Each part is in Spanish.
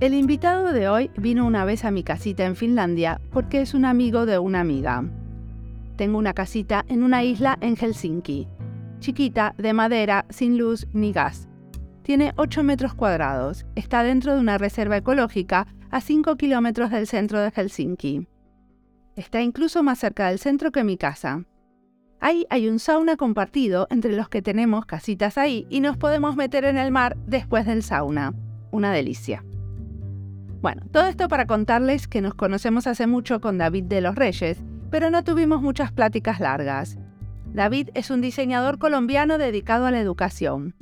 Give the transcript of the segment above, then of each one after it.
El invitado de hoy vino una vez a mi casita en Finlandia porque es un amigo de una amiga. Tengo una casita en una isla en Helsinki, chiquita, de madera, sin luz ni gas. Tiene 8 metros cuadrados, está dentro de una reserva ecológica a 5 kilómetros del centro de Helsinki. Está incluso más cerca del centro que mi casa. Ahí hay un sauna compartido entre los que tenemos casitas ahí y nos podemos meter en el mar después del sauna. Una delicia. Bueno, todo esto para contarles que nos conocemos hace mucho con David de los Reyes, pero no tuvimos muchas pláticas largas. David es un diseñador colombiano dedicado a la educación.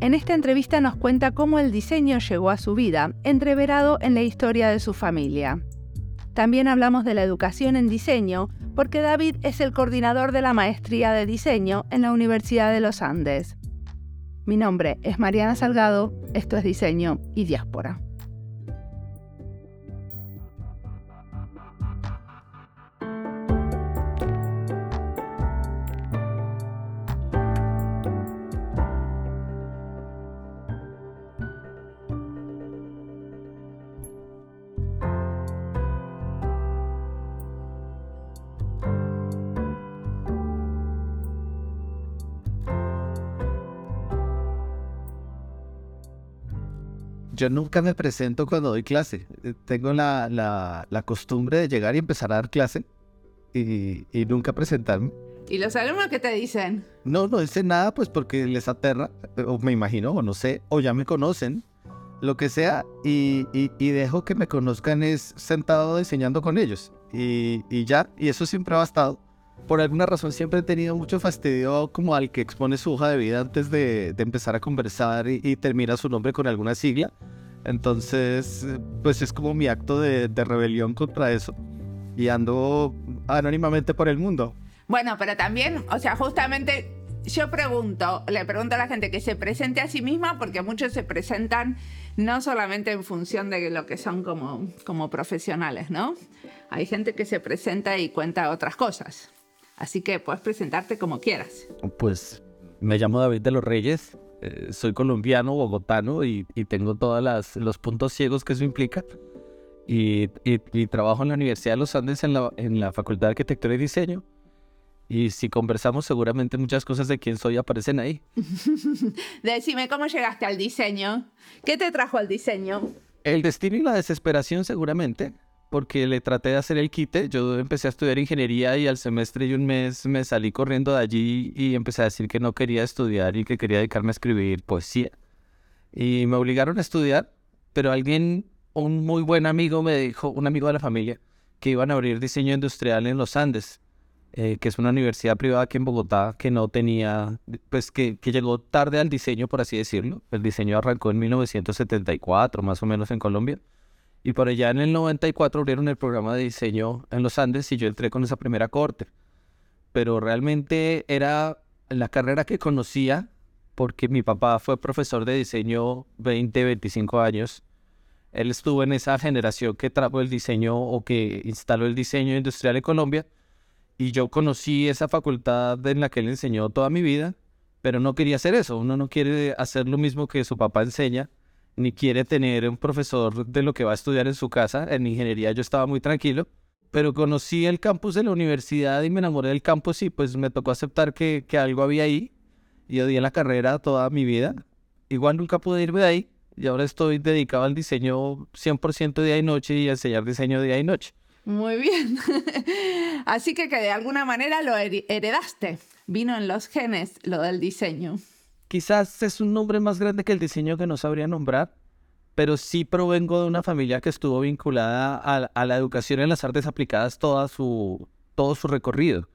En esta entrevista nos cuenta cómo el diseño llegó a su vida, entreverado en la historia de su familia. También hablamos de la educación en diseño, porque David es el coordinador de la maestría de diseño en la Universidad de los Andes. Mi nombre es Mariana Salgado, esto es Diseño y Diáspora. Yo nunca me presento cuando doy clase. Eh, tengo la, la, costumbre de llegar y empezar a dar clase y, y, nunca presentarme. ¿Y los alumnos qué te dicen? No, no dicen nada, pues porque les aterra, o me imagino, o no sé, o ya me conocen, lo que sea, y, y, dejo que me conozcan es sentado diseñando con ellos. Y, y, ya, y eso siempre ha bastado. Por alguna razón siempre he tenido mucho fastidio como al que expone su hoja de vida antes de, empezar a conversar y, termina su nombre con alguna sigla. Entonces, pues es como mi acto de, rebelión contra eso. Y ando anónimamente por el mundo. Bueno, pero también, o sea, justamente yo pregunto, le pregunto a la gente que se presente a sí misma, porque muchos se presentan no solamente en función de lo que son como profesionales, ¿no? Hay gente que se presenta y cuenta otras cosas. Así que puedes presentarte como quieras. Pues me llamo David de los Reyes, eh, soy colombiano, bogotano y, tengo todos los puntos ciegos que eso implica. Y, trabajo en la Universidad de los Andes en la, en la Facultad de Arquitectura y Diseño. Y si conversamos, seguramente muchas cosas de quién soy aparecen ahí. Decime cómo llegaste al diseño. ¿Qué te trajo al diseño? El destino y la desesperación, seguramente porque le traté de hacer el quite. Yo empecé a estudiar ingeniería y al semestre y un mes me salí corriendo de allí y empecé a decir que no quería estudiar y que quería dedicarme a escribir poesía. Y me obligaron a estudiar, pero alguien, un muy buen amigo me dijo, un amigo de la familia, que iban a abrir diseño industrial en los Andes, eh, que es una universidad privada aquí en Bogotá que no tenía, pues que, que llegó tarde al diseño, por así decirlo. El diseño arrancó en 1974, más o menos en Colombia y por allá en el 94 abrieron el programa de diseño en los Andes y yo entré con esa primera corte. Pero realmente era la carrera que conocía porque mi papá fue profesor de diseño 20, 25 años. Él estuvo en esa generación que trajo el diseño o que instaló el diseño industrial en Colombia. Y yo conocí esa facultad en la que él enseñó toda mi vida, pero no quería hacer eso. Uno no quiere hacer lo mismo que su papá enseña ni quiere tener un profesor de lo que va a estudiar en su casa. En ingeniería yo estaba muy tranquilo, pero conocí el campus de la universidad y me enamoré del campus y pues me tocó aceptar que, que algo había ahí. Y odié la carrera toda mi vida. Igual nunca pude irme de ahí y ahora estoy dedicado al diseño 100% día y noche y a enseñar diseño día y noche. Muy bien. Así que que de alguna manera lo heredaste. Vino en los genes lo del diseño. Quizás es un nombre más grande que el diseño que no sabría nombrar, pero sí provengo de una familia que estuvo vinculada a, la educación en las artes aplicadas toda su, todo su recorrido.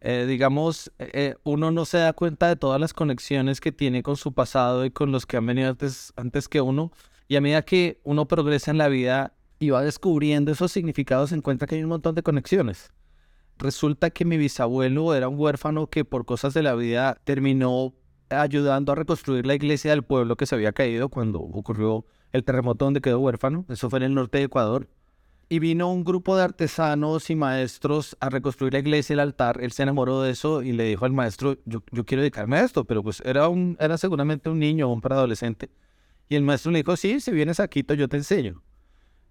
Eh, digamos, eh, eh, uno no se da cuenta de todas las conexiones que tiene con su pasado y con los que han venido antes, antes que uno, y a medida que uno progresa en la vida y va descubriendo esos significados, se encuentra que hay un montón de conexiones. Resulta que mi bisabuelo era un huérfano que por cosas de la vida terminó ayudando a reconstruir la iglesia del pueblo que se había caído cuando ocurrió el terremoto donde quedó huérfano. Eso fue en el norte de Ecuador. Y vino un grupo de artesanos y maestros a reconstruir la iglesia y el altar. Él se enamoró de eso y le dijo al maestro, yo, yo quiero dedicarme a esto, pero pues era, un, era seguramente un niño o un preadolescente. Y el maestro le dijo, sí, si vienes a Quito yo te enseño.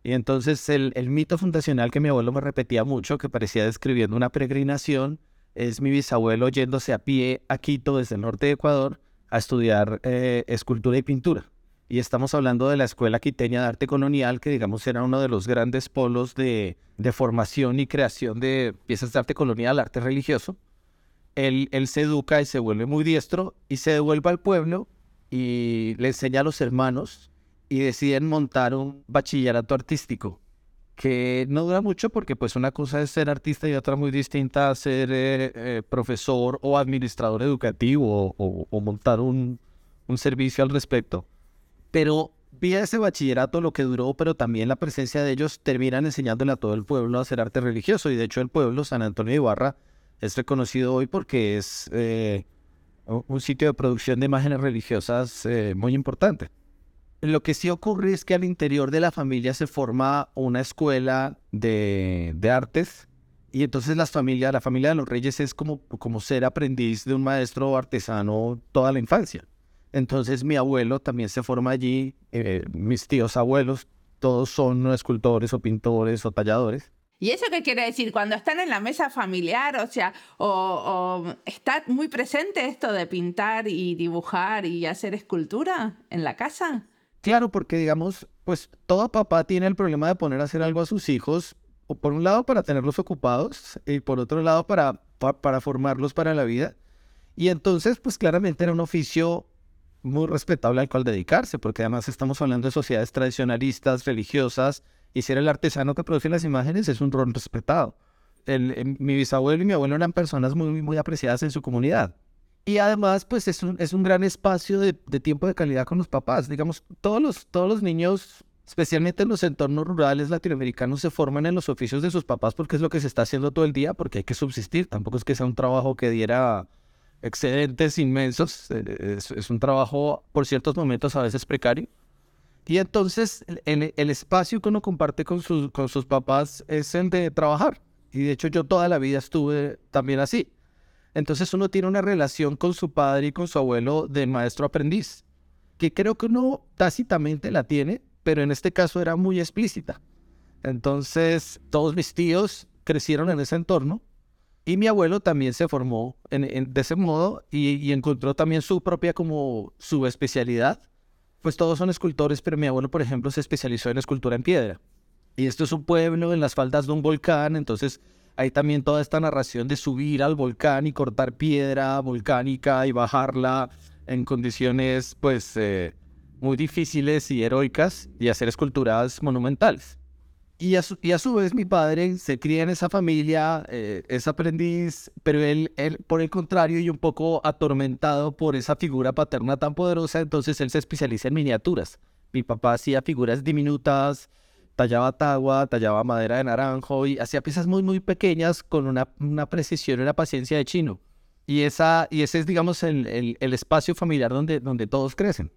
Y entonces el, el mito fundacional que mi abuelo me repetía mucho, que parecía describiendo una peregrinación, es mi bisabuelo yéndose a pie a Quito desde el norte de Ecuador a estudiar eh, escultura y pintura. Y estamos hablando de la Escuela Quiteña de Arte Colonial, que digamos era uno de los grandes polos de, de formación y creación de piezas de arte colonial, arte religioso. Él, él se educa y se vuelve muy diestro y se devuelve al pueblo y le enseña a los hermanos y deciden montar un bachillerato artístico que no dura mucho porque pues una cosa es ser artista y otra muy distinta a ser eh, eh, profesor o administrador educativo o, montar un, servicio al respecto. Pero vía ese bachillerato lo que duró, pero también la presencia de ellos terminan enseñándole a todo el pueblo a hacer arte religioso y de hecho el pueblo, San Antonio de Ibarra, es reconocido hoy porque es eh, un sitio de producción de imágenes religiosas muy importante. Lo que sí ocurre es que al interior de la familia se forma una escuela de, artes y entonces las familias, la familia de los reyes es como, como ser aprendiz de un maestro artesano toda la infancia. Entonces mi abuelo también se forma allí, eh, mis tíos abuelos, todos son escultores o pintores o talladores. ¿Y eso qué quiere decir? Cuando están en la mesa familiar, o sea, o, o, está muy presente esto de pintar y dibujar y hacer escultura en la casa. Claro, porque digamos, pues todo papá tiene el problema de poner a hacer algo a sus hijos, por un lado para tenerlos ocupados y por otro lado para, para, formarlos para la vida. Y entonces, pues claramente era un oficio muy respetable al cual dedicarse, porque además estamos hablando de sociedades tradicionalistas, religiosas, y ser el artesano que produce las imágenes es un rol respetado. El, mi bisabuelo y mi abuelo eran personas muy, muy apreciadas en su comunidad. Y además, pues es un, es un gran espacio de, tiempo de calidad con los papás. Digamos, todos los, todos los niños, especialmente en los entornos rurales latinoamericanos, se forman en los oficios de sus papás porque es lo que se está haciendo todo el día, porque hay que subsistir. Tampoco es que sea un trabajo que diera excedentes inmensos. Eh, es, un trabajo, por ciertos momentos, a veces precario. Y entonces, el, el espacio que uno comparte con sus, con sus papás es el de trabajar. Y de hecho, yo toda la vida estuve también así. Entonces uno tiene una relación con su padre y con su abuelo de maestro aprendiz, que creo que uno tácitamente la tiene, pero en este caso era muy explícita. Entonces todos mis tíos crecieron en ese entorno y mi abuelo también se formó en, de ese modo y, y, encontró también su propia como su especialidad. Pues todos son escultores, pero mi abuelo, por ejemplo, se especializó en escultura en piedra. Y esto es un pueblo en las faldas de un volcán, entonces hay también toda esta narración de subir al volcán y cortar piedra volcánica y bajarla en condiciones pues eh, muy difíciles y heroicas y hacer esculturas monumentales. Y a, su, y a su vez mi padre se cría en esa familia, eh, es aprendiz, pero él, él, por el contrario, y un poco atormentado por esa figura paterna tan poderosa, entonces él se especializa en miniaturas. Mi papá hacía figuras diminutas, tallaba tagua, tallaba madera de naranjo y hacía piezas muy, muy pequeñas con una, una precisión y una paciencia de chino. Y, esa, y ese es, digamos, el, el, espacio familiar donde, donde todos crecen.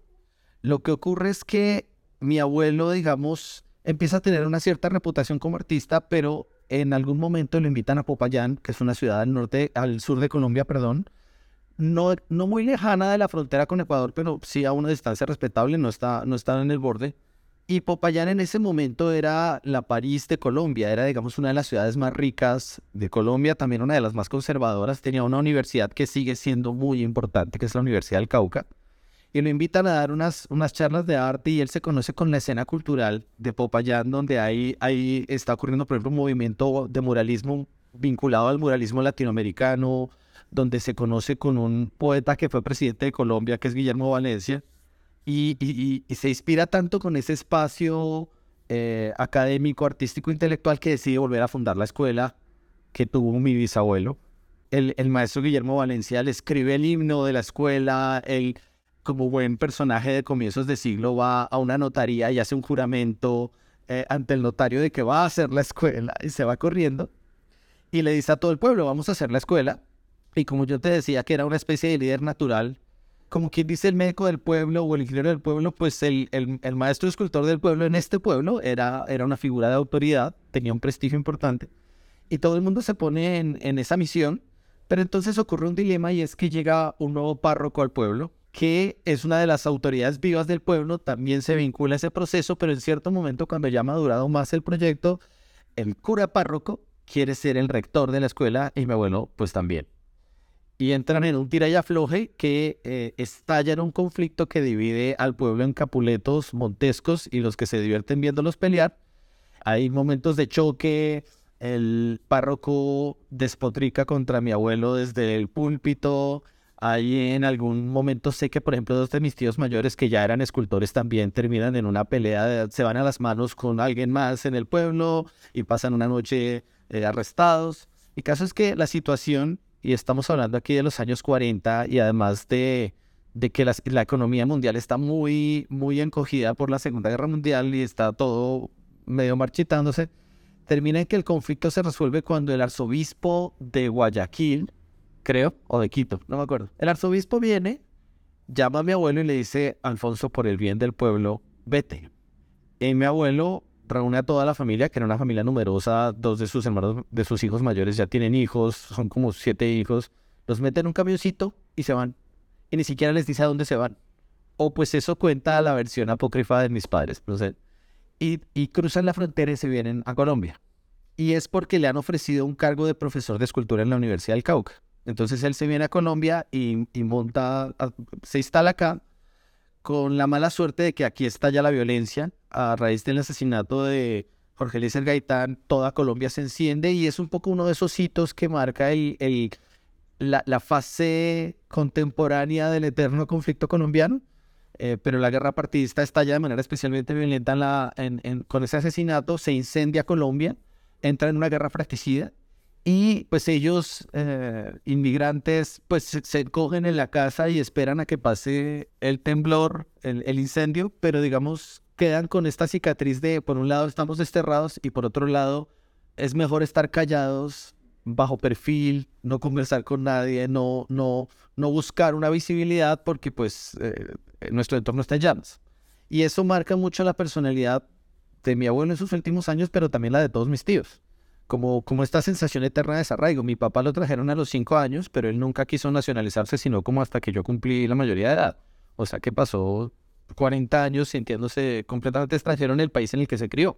Lo que ocurre es que mi abuelo, digamos, empieza a tener una cierta reputación como artista, pero en algún momento lo invitan a Popayán, que es una ciudad al norte, al sur de Colombia, perdón, no, no muy lejana de la frontera con Ecuador, pero sí a una distancia respetable, no está, no está en el borde. Y Popayán en ese momento era la París de Colombia, era digamos una de las ciudades más ricas de Colombia, también una de las más conservadoras, tenía una universidad que sigue siendo muy importante, que es la Universidad del Cauca, y lo invitan a dar unas, unas charlas de arte y él se conoce con la escena cultural de Popayán, donde ahí, ahí está ocurriendo, por ejemplo, un movimiento de muralismo vinculado al muralismo latinoamericano, donde se conoce con un poeta que fue presidente de Colombia, que es Guillermo Valencia, y, se inspira tanto con ese espacio eh, académico, artístico, intelectual que decide volver a fundar la escuela que tuvo mi bisabuelo. El, maestro Guillermo Valencia le escribe el himno de la escuela, él como buen personaje de comienzos de siglo va a una notaría y hace un juramento eh, ante el notario de que va a hacer la escuela y se va corriendo y le dice a todo el pueblo, vamos a hacer la escuela. Y como yo te decía que era una especie de líder natural, como quien dice el médico del pueblo o el ingeniero del pueblo, pues el, el, maestro escultor del pueblo en este pueblo era, era una figura de autoridad, tenía un prestigio importante, y todo el mundo se pone en, en esa misión, pero entonces ocurre un dilema y es que llega un nuevo párroco al pueblo, que es una de las autoridades vivas del pueblo, también se vincula a ese proceso, pero en cierto momento, cuando ya ha madurado más el proyecto, el cura párroco quiere ser el rector de la escuela y mi abuelo, pues también. Y entran en un tira y afloje que eh, estalla en un conflicto que divide al pueblo en capuletos montescos y los que se divierten viéndolos pelear. Hay momentos de choque, el párroco despotrica contra mi abuelo desde el púlpito. Ahí en algún momento sé que, por ejemplo, dos de mis tíos mayores que ya eran escultores también terminan en una pelea, se van a las manos con alguien más en el pueblo y pasan una noche eh, arrestados. El caso es que la situación, y estamos hablando aquí de los años 40 y además de, de que la, la economía mundial está muy, muy encogida por la Segunda Guerra Mundial y está todo medio marchitándose, termina en que el conflicto se resuelve cuando el arzobispo de Guayaquil, creo, o de Quito, no me acuerdo, el arzobispo viene, llama a mi abuelo y le dice, Alfonso, por el bien del pueblo, vete. Y mi abuelo reúne a toda la familia, que era una familia numerosa, dos de sus hermanos, de sus hijos mayores ya tienen hijos, son como siete hijos, los mete en un camioncito y se van. Y ni siquiera les dice a dónde se van. O pues eso cuenta la versión apócrifa de mis padres. Sé, y, cruzan la frontera y se vienen a Colombia. Y es porque le han ofrecido un cargo de profesor de escultura en la Universidad del Cauca. Entonces él se viene a Colombia y, monta, se instala acá con la mala suerte de que aquí estalla la violencia. A raíz del asesinato de Jorge Eliezer Gaitán, toda Colombia se enciende y es un poco uno de esos hitos que marca el, la, fase contemporánea del eterno conflicto colombiano. Eh, pero la guerra partidista estalla de manera especialmente violenta la, con ese asesinato, se incendia Colombia, entra en una guerra fratricida y pues ellos, eh, inmigrantes, pues se, cogen en la casa y esperan a que pase el temblor, el, el incendio, pero digamos quedan con esta cicatriz de, por un lado estamos desterrados y por otro lado es mejor estar callados, bajo perfil, no conversar con nadie, no, no, no buscar una visibilidad porque pues eh, nuestro entorno está en llamas. Y eso marca mucho la personalidad de mi abuelo en sus últimos años, pero también la de todos mis tíos. Como, esta sensación eterna de desarraigo. Mi papá lo trajeron a los cinco años, pero él nunca quiso nacionalizarse, sino como hasta que yo cumplí la mayoría de edad. O sea que pasó 40 años sintiéndose completamente extranjero en el país en el que se crió.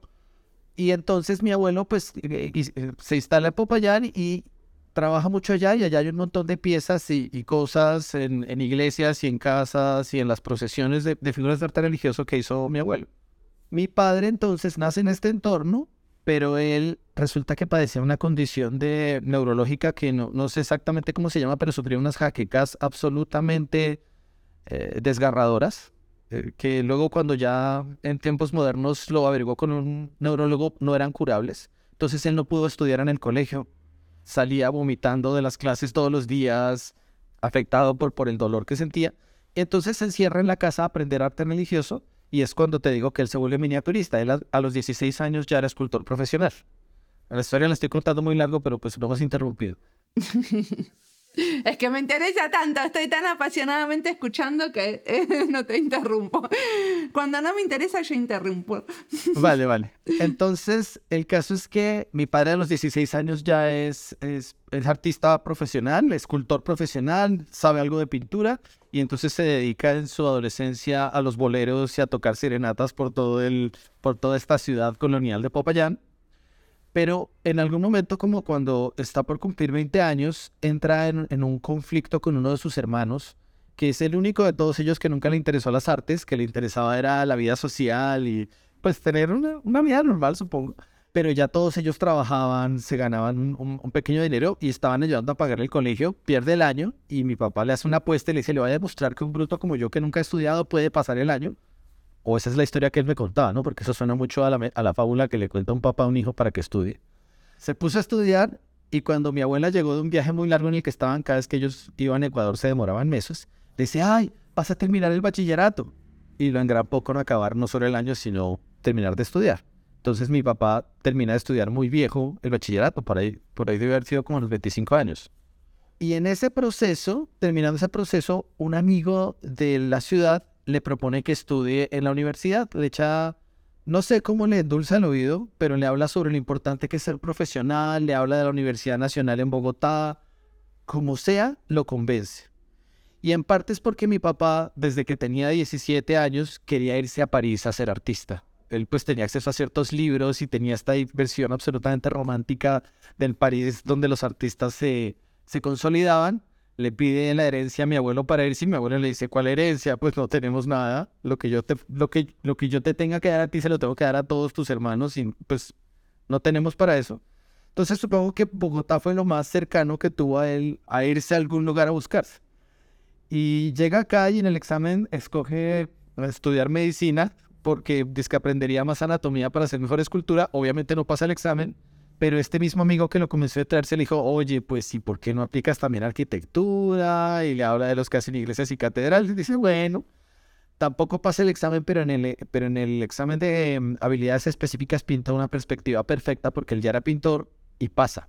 Y entonces mi abuelo pues eh, eh, se instala en Popayán y trabaja mucho allá y allá hay un montón de piezas y, cosas en, iglesias y en casas y en las procesiones de, figuras de arte religioso que hizo mi abuelo. Mi padre entonces nace en este entorno, pero él resulta que padecía una condición de neurológica que no, no sé exactamente cómo se llama, pero sufría unas jaquecas absolutamente eh, desgarradoras eh, que luego cuando ya en tiempos modernos lo averiguó con un neurólogo, no eran curables. Entonces él no pudo estudiar en el colegio. Salía vomitando de las clases todos los días, afectado por, por el dolor que sentía. Entonces se encierra en la casa a aprender arte religioso y es cuando te digo que él se vuelve miniaturista. Él a, los 16 años ya era escultor profesional. La historia la estoy contando muy largo, pero pues luego has interrumpido. Es que me interesa tanto, estoy tan apasionadamente escuchando que eh, no te interrumpo. Cuando no me interesa, yo interrumpo. Vale, vale. Entonces, el caso es que mi padre a los 16 años ya es, es, artista profesional, escultor profesional, sabe algo de pintura y entonces se dedica en su adolescencia a los boleros y a tocar serenatas por, todo el, por toda esta ciudad colonial de Popayán. Pero en algún momento, como cuando está por cumplir 20 años, entra en, un conflicto con uno de sus hermanos, que es el único de todos ellos que nunca le interesó las artes, que le interesaba era la vida social y pues tener una, vida normal, supongo. Pero ya todos ellos trabajaban, se ganaban un, un, pequeño dinero y estaban ayudando a pagar el colegio. Pierde el año y mi papá le hace una apuesta y le dice, le voy a demostrar que un bruto como yo que nunca ha estudiado puede pasar el año o esa es la historia que él me contaba, ¿no? Porque eso suena mucho a la, a la fábula que le cuenta un papá a un hijo para que estudie. Se puso a estudiar y cuando mi abuela llegó de un viaje muy largo en el que estaban, cada vez que ellos iban a Ecuador se demoraban meses, le dice, ay, vas a terminar el bachillerato. Y lo engranpó con acabar no solo el año, sino terminar de estudiar. Entonces mi papá termina de estudiar muy viejo el bachillerato, por ahí, por ahí debe haber sido como los 25 años. Y en ese proceso, terminando ese proceso, un amigo de la ciudad le propone que estudie en la universidad. Le echa, no sé cómo le endulza el oído, pero le habla sobre lo importante que es ser profesional, le habla de la Universidad Nacional en Bogotá, como sea, lo convence. Y en parte es porque mi papá, desde que tenía 17 años, quería irse a París a ser artista. Él pues tenía acceso a ciertos libros y tenía esta versión absolutamente romántica del París donde los artistas se, se consolidaban. Le pide la herencia a mi abuelo para irse y mi abuelo le dice, ¿cuál herencia? Pues no tenemos nada. Lo que yo te, lo que, lo que yo te tenga que dar a ti se lo tengo que dar a todos tus hermanos y pues no tenemos para eso. Entonces supongo que Bogotá fue lo más cercano que tuvo a él a irse a algún lugar a buscarse. Y llega acá y en el examen escoge estudiar medicina porque dice que aprendería más anatomía para hacer mejor escultura. Obviamente no pasa el examen, pero este mismo amigo que lo comenzó a traerse le dijo, oye, pues sí, ¿por qué no aplicas también arquitectura? Y le habla de los que hacen iglesias y catedrales. Y dice, bueno, tampoco pasa el examen, pero en el, pero en el examen de em, habilidades específicas pinta una perspectiva perfecta porque él ya era pintor y pasa.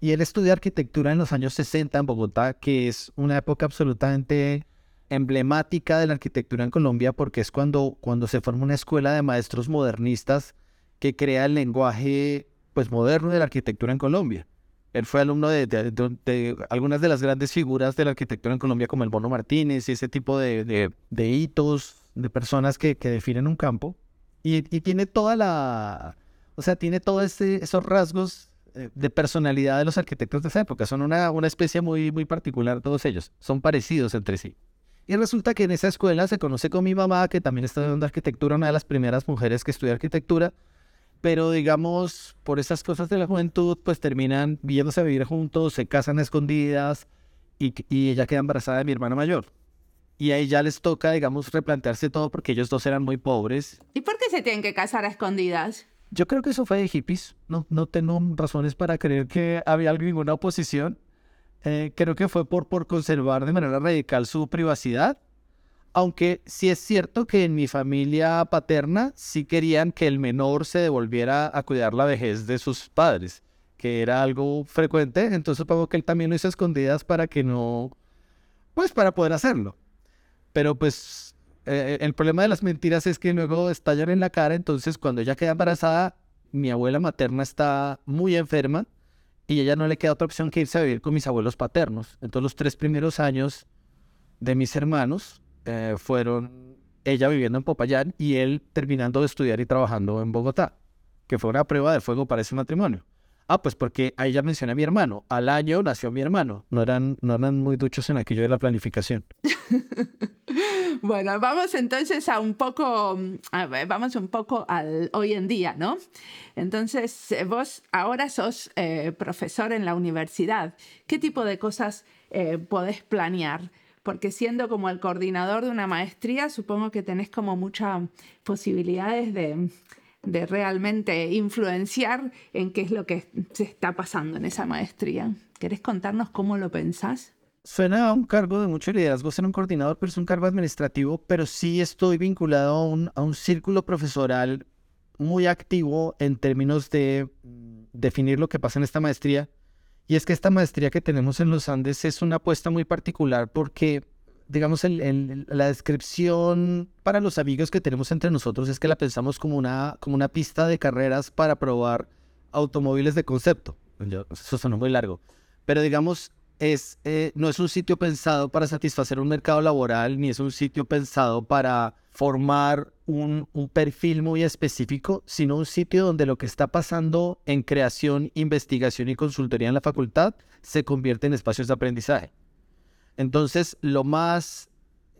Y él estudió arquitectura en los años 60 en Bogotá, que es una época absolutamente emblemática de la arquitectura en Colombia, porque es cuando, cuando se forma una escuela de maestros modernistas que crea el lenguaje pues, moderno de la arquitectura en Colombia. Él fue alumno de, algunas de las grandes figuras de la arquitectura en Colombia, como el Bono Martínez y ese tipo de, hitos, de personas que, definen un campo. Y, tiene toda la, o sea, tiene todos esos rasgos eh, de personalidad de los arquitectos de esa época. Son una, especie muy, muy particular todos ellos. Son parecidos entre sí. Y resulta que en esa escuela se conoce con mi mamá, que también está estudiando arquitectura, una de las primeras mujeres que estudia arquitectura. Pero digamos, por esas cosas de la juventud, pues terminan viéndose a vivir juntos, se casan a escondidas y, y ella queda embarazada de mi hermano mayor. Y ahí ya les toca, digamos, replantearse todo porque ellos dos eran muy pobres. ¿Y por qué se tienen que casar a escondidas? Yo creo que eso fue de hippies. No, no tengo razones para creer que había ninguna oposición. Eh, creo que fue por, por conservar de manera radical su privacidad. Aunque sí es cierto que en mi familia paterna sí querían que el menor se devolviera a cuidar la vejez de sus padres, que era algo frecuente. Entonces supongo que él también lo hizo escondidas para que no, pues para poder hacerlo. Pero pues eh, el problema de las mentiras es que luego estallan en la cara, entonces cuando ella queda embarazada, mi abuela materna está muy enferma y ella no le queda otra opción que irse a vivir con mis abuelos paternos. Entonces los tres primeros años de mis hermanos eh, fueron ella viviendo en Popayán y él terminando de estudiar y trabajando en Bogotá, que fue una prueba de fuego para ese matrimonio. Ah, pues porque ahí ya mencioné a mi hermano. Al año nació mi hermano. No eran, no eran muy duchos en aquello de la planificación. bueno, vamos entonces a un poco, vamos un poco al hoy en día, ¿no? Entonces, eh, vos ahora sos eh, profesor en la universidad. ¿Qué tipo de cosas eh, podés planear? Porque siendo como el coordinador de una maestría, supongo que tenés como muchas posibilidades de de realmente influenciar en qué es lo que se está pasando en esa maestría. ¿Querés contarnos cómo lo pensás? Suena a un cargo de mucho liderazgo ser un coordinador, pero es un cargo administrativo, pero sí estoy vinculado a un, a un círculo profesoral muy activo en términos de mm, definir lo que pasa en esta maestría. Y es que esta maestría que tenemos en los Andes es una apuesta muy particular porque digamos, el, la descripción para los amigos que tenemos entre nosotros es que la pensamos como una, como una pista de carreras para probar automóviles de concepto. eso suena muy largo. Pero digamos, es, eh, no es un sitio pensado para satisfacer un mercado laboral, ni es un sitio pensado para formar un, perfil muy específico, sino un sitio donde lo que está pasando en creación, investigación y consultoría en la facultad se convierte en espacios de aprendizaje. Entonces, lo más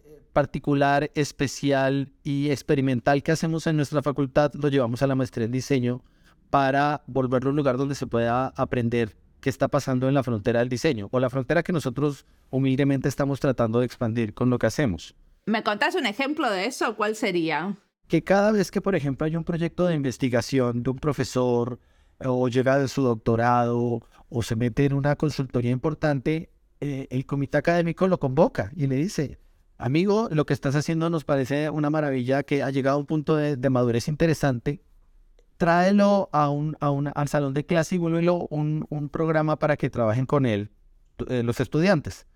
eh, particular, especial y experimental que hacemos en nuestra facultad lo llevamos a la maestría en diseño para volverlo un lugar donde se pueda aprender qué está pasando en la frontera del diseño o la frontera que nosotros humildemente estamos tratando de expandir con lo que hacemos. ¿Me contás un ejemplo de eso? ¿Cuál sería? Que cada vez que, por ejemplo, hay un proyecto de investigación de un profesor o llega de su doctorado o se mete en una consultoría importante, eh, el comité académico lo convoca y le dice, amigo, lo que estás haciendo nos parece una maravilla, que ha llegado a un punto de, madurez interesante, tráelo a un, a al salón de clase y vuélvelo un, un programa para que trabajen con él eh, los estudiantes.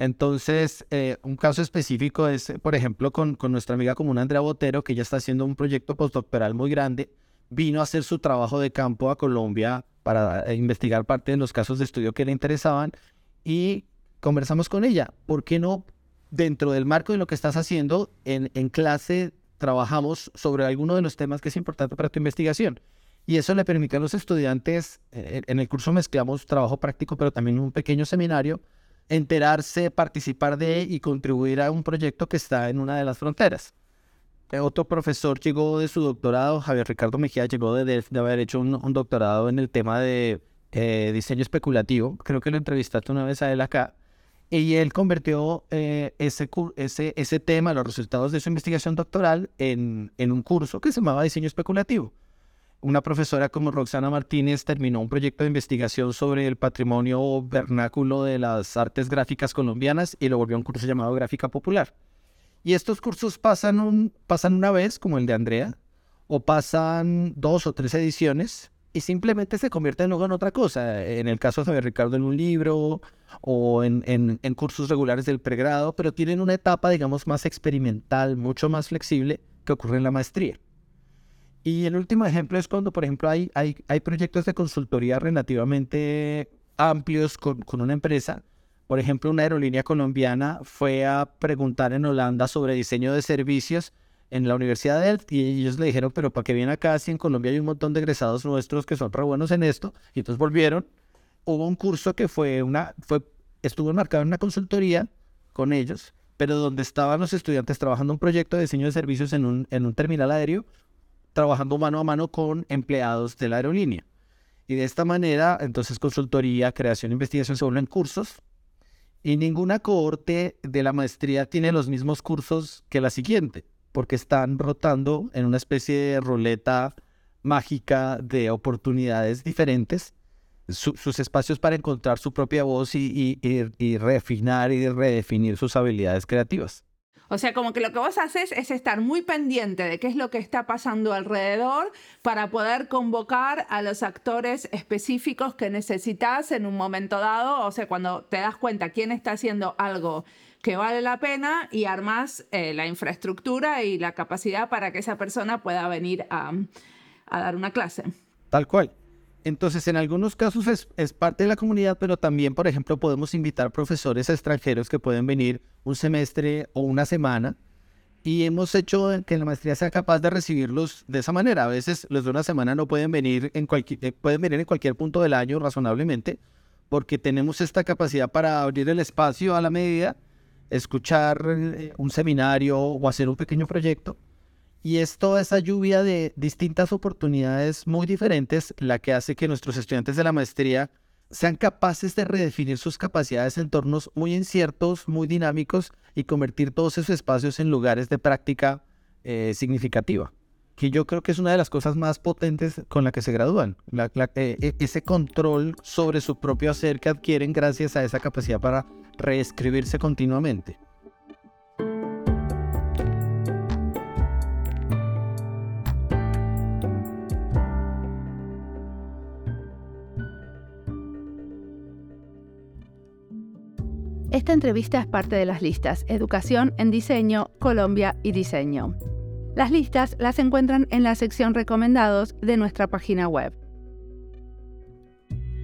Entonces, eh, un caso específico es, por ejemplo, con, nuestra amiga común Andrea Botero, que ya está haciendo un proyecto postdoctoral muy grande, vino a hacer su trabajo de campo a Colombia para investigar parte de los casos de estudio que le interesaban y conversamos con ella, ¿por qué no dentro del marco de lo que estás haciendo en, en clase trabajamos sobre alguno de los temas que es importante para tu investigación? Y eso le permite a los estudiantes, eh, en el curso mezclamos trabajo práctico, pero también un pequeño seminario, enterarse, participar de y contribuir a un proyecto que está en una de las fronteras. Eh, otro profesor llegó de su doctorado, Javier Ricardo Mejía, llegó de, de haber hecho un, doctorado en el tema de eh, diseño especulativo. Creo que lo entrevistaste una vez a él acá. Y él convirtió ese, ese, ese tema, los resultados de su investigación doctoral, en, en un curso que se llamaba diseño especulativo una profesora como Roxana Martínez terminó un proyecto de investigación sobre el patrimonio vernáculo de las artes gráficas colombianas y lo volvió a un curso llamado Gráfica Popular. Y estos cursos pasan, un, pasan una vez, como el de Andrea, o pasan dos o tres ediciones y simplemente se convierten luego en otra cosa. En el caso de Ricardo, en un libro o en, en cursos regulares del pregrado, pero tienen una etapa, digamos, más experimental, mucho más flexible que ocurre en la maestría. Y el último ejemplo es cuando, por ejemplo, hay, hay, hay proyectos de consultoría relativamente amplios con, con una empresa. Por ejemplo, una aerolínea colombiana fue a preguntar en Holanda sobre diseño de servicios en la Universidad de Delft y ellos le dijeron, pero ¿para qué viene acá si en Colombia hay un montón de egresados nuestros que son re buenos en esto? Y entonces volvieron. Hubo un curso que fue una, fue, estuvo enmarcado en una consultoría con ellos, pero donde estaban los estudiantes trabajando un proyecto de diseño de servicios en un, en un terminal aéreo trabajando mano a mano con empleados de la aerolínea. Y de esta manera, entonces consultoría, creación e investigación se vuelven cursos. Y ninguna cohorte de la maestría tiene los mismos cursos que la siguiente, porque están rotando en una especie de ruleta mágica de oportunidades diferentes, sus espacios para encontrar su propia voz y, y refinar y redefinir sus habilidades creativas. O sea, como que lo que vos haces es estar muy pendiente de qué es lo que está pasando alrededor para poder convocar a los actores específicos que necesitas en un momento dado. O sea, cuando te das cuenta quién está haciendo algo que vale la pena y armas eh, la infraestructura y la capacidad para que esa persona pueda venir a, a dar una clase. Tal cual. Entonces, en algunos casos es, parte de la comunidad, pero también, por ejemplo, podemos invitar profesores extranjeros que pueden venir un semestre o una semana y hemos hecho que la maestría sea capaz de recibirlos de esa manera. A veces los de una semana no pueden venir en cualquier, eh, pueden venir en cualquier punto del año razonablemente, porque tenemos esta capacidad para abrir el espacio a la medida, escuchar eh, un seminario o hacer un pequeño proyecto y es toda esa lluvia de distintas oportunidades muy diferentes la que hace que nuestros estudiantes de la maestría sean capaces de redefinir sus capacidades en entornos muy inciertos, muy dinámicos y convertir todos esos espacios en lugares de práctica eh, significativa. Que yo creo que es una de las cosas más potentes con la que se gradúan. Eh, e, ese control sobre su propio hacer que adquieren gracias a esa capacidad para reescribirse continuamente. Esta entrevista es parte de las listas Educación en Diseño, Colombia y Diseño. Las listas las encuentran en la sección Recomendados de nuestra página web.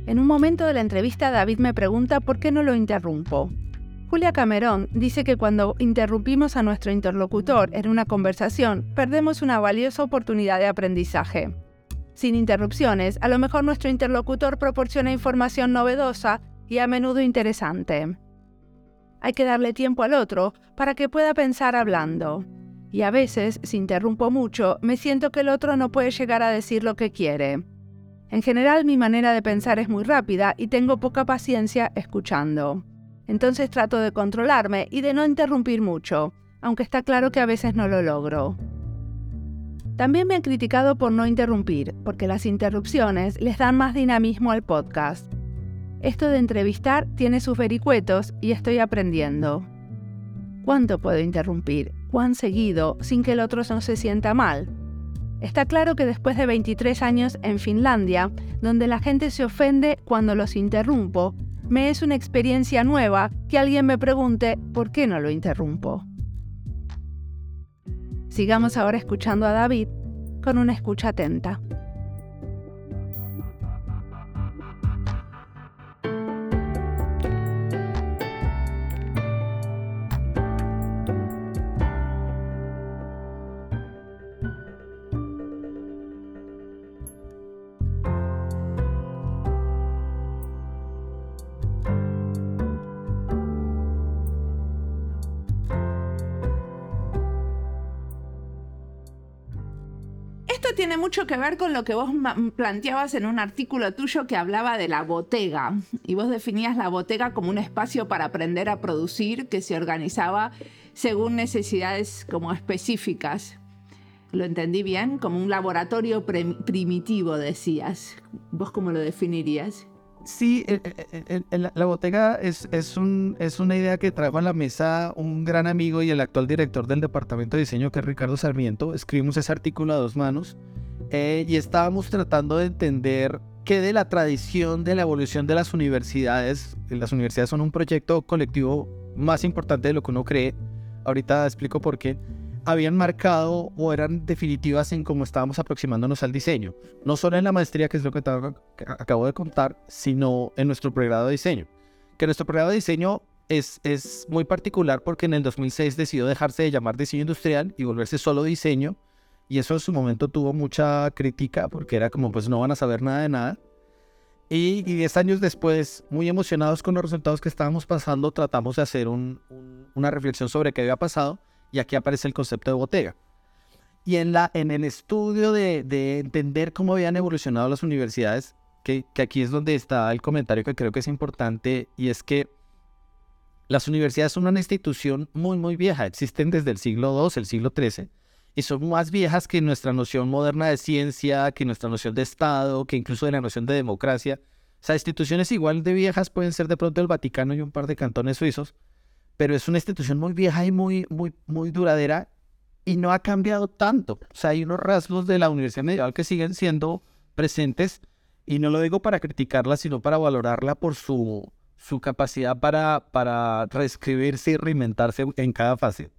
En un momento de la entrevista David me pregunta por qué no lo interrumpo. Julia Camerón dice que cuando interrumpimos a nuestro interlocutor en una conversación, perdemos una valiosa oportunidad de aprendizaje. Sin interrupciones, a lo mejor nuestro interlocutor proporciona información novedosa y a menudo interesante. Hay que darle tiempo al otro para que pueda pensar hablando. Y a veces, si interrumpo mucho, me siento que el otro no puede llegar a decir lo que quiere. En general mi manera de pensar es muy rápida y tengo poca paciencia escuchando. Entonces trato de controlarme y de no interrumpir mucho, aunque está claro que a veces no lo logro. También me han criticado por no interrumpir, porque las interrupciones les dan más dinamismo al podcast. Esto de entrevistar tiene sus vericuetos y estoy aprendiendo. ¿Cuánto puedo interrumpir? ¿Cuán seguido sin que el otro no se sienta mal? Está claro que después de 23 años en Finlandia, donde la gente se ofende cuando los interrumpo, me es una experiencia nueva que alguien me pregunte por qué no lo interrumpo. Sigamos ahora escuchando a David con una escucha atenta. Tiene mucho que ver con lo que vos planteabas en un artículo tuyo que hablaba de la botega. Y vos definías la botega como un espacio para aprender a producir que se organizaba según necesidades como específicas. ¿Lo entendí bien? Como un laboratorio primitivo, decías. ¿Vos cómo lo definirías? Sí, la botega es, es, un, es una idea que trajo a la mesa un gran amigo y el actual director del departamento de diseño, que es Ricardo Sarmiento. Escribimos ese artículo a dos manos eh, y estábamos tratando de entender qué de la tradición de la evolución de las universidades, las universidades son un proyecto colectivo más importante de lo que uno cree. Ahorita explico por qué habían marcado o eran definitivas en cómo estábamos aproximándonos al diseño. No solo en la maestría, que es lo que, acabo de contar, sino en nuestro pregrado de diseño. Que nuestro pregrado de diseño es, es muy particular porque en el 2006 decidió dejarse de llamar diseño industrial y volverse solo diseño. Y eso en su momento tuvo mucha crítica porque era como, pues no van a saber nada de nada. Y, diez años después, muy emocionados con los resultados que estábamos pasando, tratamos de hacer una reflexión sobre qué había pasado y aquí aparece el concepto de botega. Y en, la, en el estudio de, de entender cómo habían evolucionado las universidades, que, que, aquí es donde está el comentario que creo que es importante, y es que las universidades son una institución muy, muy vieja, existen desde el siglo II, el siglo XIII, y son más viejas que nuestra noción moderna de ciencia, que nuestra noción de Estado, que incluso de la noción de democracia. O sea, instituciones igual de viejas pueden ser de pronto el Vaticano y un par de cantones suizos, pero es una institución muy vieja y muy, muy, muy duradera y no ha cambiado tanto. O sea, hay unos rasgos de la Universidad Medieval que siguen siendo presentes y no lo digo para criticarla, sino para valorarla por su, su capacidad para, para reescribirse y reinventarse en cada fase.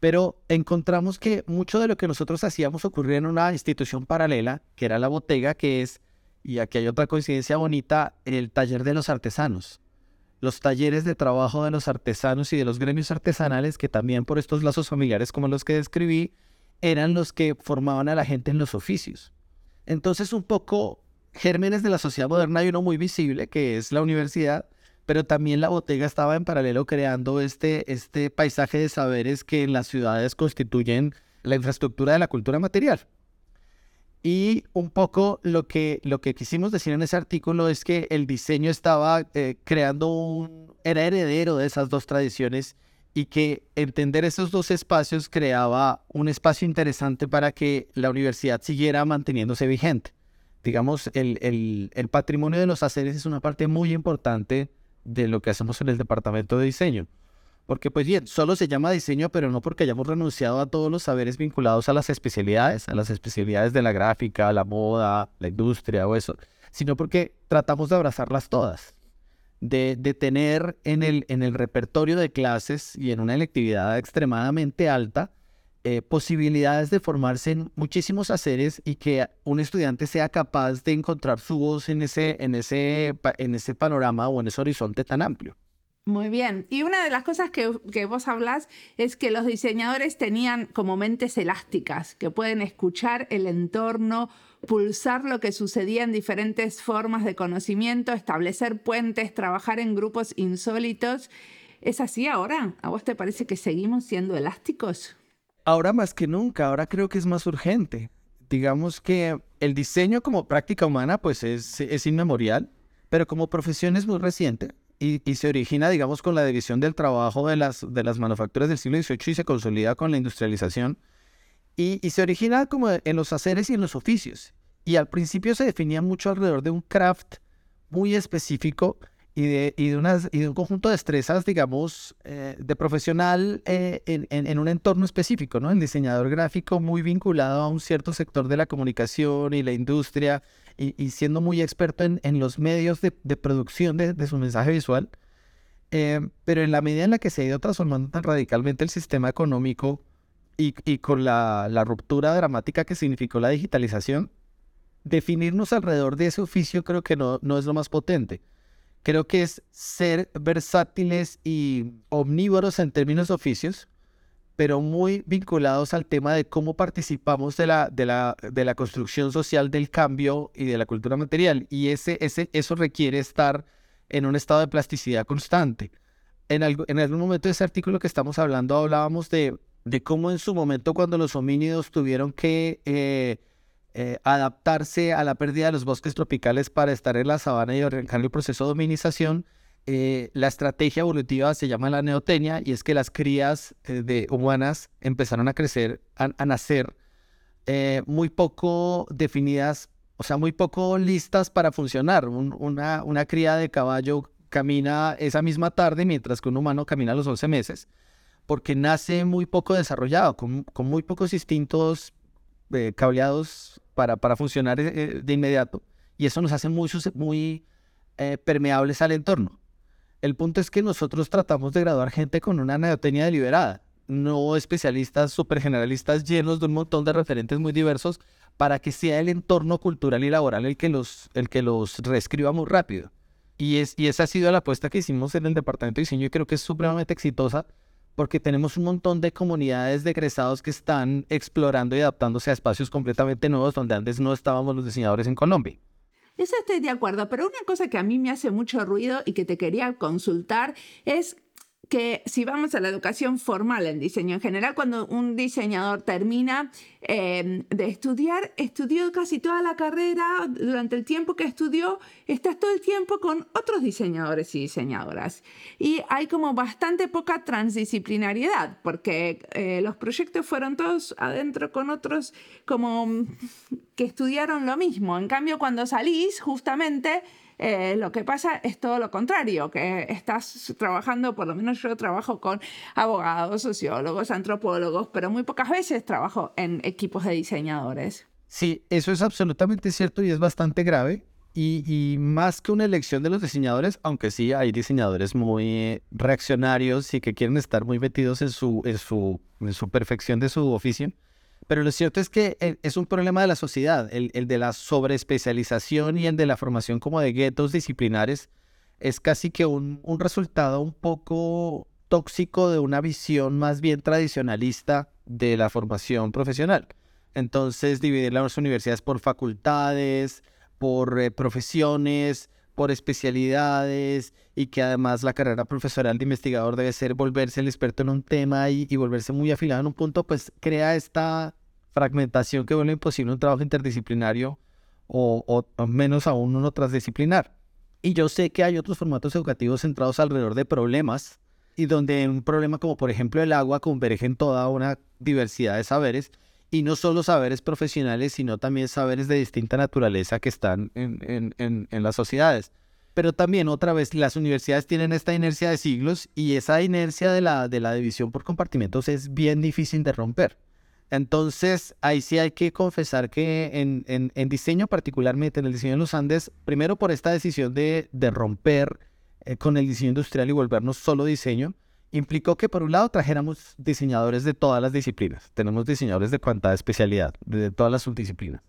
Pero encontramos que mucho de lo que nosotros hacíamos ocurría en una institución paralela, que era la botega, que es, y aquí hay otra coincidencia bonita, el taller de los artesanos los talleres de trabajo de los artesanos y de los gremios artesanales, que también por estos lazos familiares como los que describí, eran los que formaban a la gente en los oficios. Entonces, un poco gérmenes de la sociedad moderna hay uno muy visible, que es la universidad, pero también la botega estaba en paralelo creando este, este paisaje de saberes que en las ciudades constituyen la infraestructura de la cultura material. Y un poco lo que, lo que quisimos decir en ese artículo es que el diseño estaba eh, creando un, era heredero de esas dos tradiciones y que entender esos dos espacios creaba un espacio interesante para que la universidad siguiera manteniéndose vigente. Digamos, el, el, el patrimonio de los haceres es una parte muy importante de lo que hacemos en el departamento de diseño. Porque pues bien, solo se llama diseño, pero no porque hayamos renunciado a todos los saberes vinculados a las especialidades, a las especialidades de la gráfica, la moda, la industria o eso, sino porque tratamos de abrazarlas todas, de, de tener en el, en el repertorio de clases y en una electividad extremadamente alta, eh, posibilidades de formarse en muchísimos haceres y que un estudiante sea capaz de encontrar su voz en ese, en ese, en ese panorama o en ese horizonte tan amplio. Muy bien. Y una de las cosas que, vos hablas es que los diseñadores tenían como mentes elásticas, que pueden escuchar el entorno, pulsar lo que sucedía en diferentes formas de conocimiento, establecer puentes, trabajar en grupos insólitos. ¿Es así ahora? ¿A vos te parece que seguimos siendo elásticos? Ahora más que nunca, ahora creo que es más urgente. Digamos que el diseño como práctica humana pues es, inmemorial, pero como profesión es muy reciente y, se origina, digamos, con la división del trabajo de las, de las manufacturas del siglo XVIII y se consolida con la industrialización. Y, se origina como en los haceres y en los oficios. Y al principio se definía mucho alrededor de un craft muy específico y de, y de, unas, y de un conjunto de destrezas, digamos, eh, de profesional eh, en, en, un entorno específico, ¿no? El diseñador gráfico muy vinculado a un cierto sector de la comunicación y la industria y, siendo muy experto en, los medios de, producción de, su mensaje visual. Eh, pero en la medida en la que se ha ido transformando tan radicalmente el sistema económico y, con la, ruptura dramática que significó la digitalización, definirnos alrededor de ese oficio creo que no, no es lo más potente. Creo que es ser versátiles y omnívoros en términos de oficios, pero muy vinculados al tema de cómo participamos de la, de la, de la construcción social del cambio y de la cultura material. Y ese, ese, eso requiere estar en un estado de plasticidad constante. En, algo, en algún momento de ese artículo que estamos hablando hablábamos de, de cómo en su momento cuando los homínidos tuvieron que eh, eh, adaptarse a la pérdida de los bosques tropicales para estar en la sabana y arrancar el proceso de dominización, eh, la estrategia evolutiva se llama la neotenia y es que las crías eh, de humanas empezaron a crecer, a, nacer muy poco definidas, o sea, muy poco listas para funcionar. una, una cría de caballo camina esa misma tarde mientras que un humano camina a los 11 meses porque nace muy poco desarrollado, con, con muy pocos instintos eh, cableados para, para funcionar eh, de inmediato. Y eso nos hace muy, muy eh, permeables al entorno. El punto es que nosotros tratamos de graduar gente con una neotenia deliberada, no especialistas super generalistas llenos de un montón de referentes muy diversos para que sea el entorno cultural y laboral el que los, el que los reescriba muy rápido. Y, es, y esa ha sido la apuesta que hicimos en el departamento de diseño y creo que es supremamente exitosa porque tenemos un montón de comunidades de egresados que están explorando y adaptándose a espacios completamente nuevos donde antes no estábamos los diseñadores en Colombia. Eso estoy de acuerdo, pero una cosa que a mí me hace mucho ruido y que te quería consultar es que si vamos a la educación formal en diseño en general, cuando un diseñador termina em, de estudiar, estudió casi toda la carrera, durante el tiempo que estudió, estás todo el tiempo con otros diseñadores y diseñadoras. Y hay como bastante poca transdisciplinariedad, porque eh, los proyectos fueron todos adentro con otros como que estudiaron lo mismo. En cambio, cuando salís, justamente eh, lo que pasa es todo lo contrario, que estás trabajando, por lo menos yo trabajo con abogados, sociólogos, antropólogos, pero muy pocas veces trabajo en equipos de diseñadores. Sí, eso es absolutamente cierto y es bastante grave. Y, más que una elección de los diseñadores, aunque sí hay diseñadores muy reaccionarios y que quieren estar muy metidos en su, en su, en su perfección de su oficio, pero lo cierto es que eh, es un problema de la sociedad, el, de la sobreespecialización y el de la formación como de guetos disciplinares es casi que un, resultado un poco tóxico de una visión más bien tradicionalista de la formación profesional. Entonces, dividir las universidades por facultades, por eh, profesiones, por especialidades y que además la carrera profesional de investigador debe ser volverse el experto en un tema y, y volverse muy afilado en un punto, pues crea esta fragmentación que vuelve imposible un trabajo interdisciplinario o, menos aún uno transdisciplinar. Y yo sé que hay otros formatos educativos centrados alrededor de problemas y donde un problema como por ejemplo el agua converge en toda una diversidad de saberes y no solo saberes profesionales, sino también saberes de distinta naturaleza que están en, en las sociedades. Pero también otra vez las universidades tienen esta inercia de siglos y esa inercia de la, de la división por compartimentos es bien difícil de romper. Entonces, ahí sí hay que confesar que en, diseño particularmente, en el diseño de los Andes, primero por esta decisión de, romper eh, con el diseño industrial y volvernos solo diseño, implicó que por un lado trajéramos diseñadores de todas las disciplinas. Tenemos diseñadores de cuanta especialidad, de todas las subdisciplinas.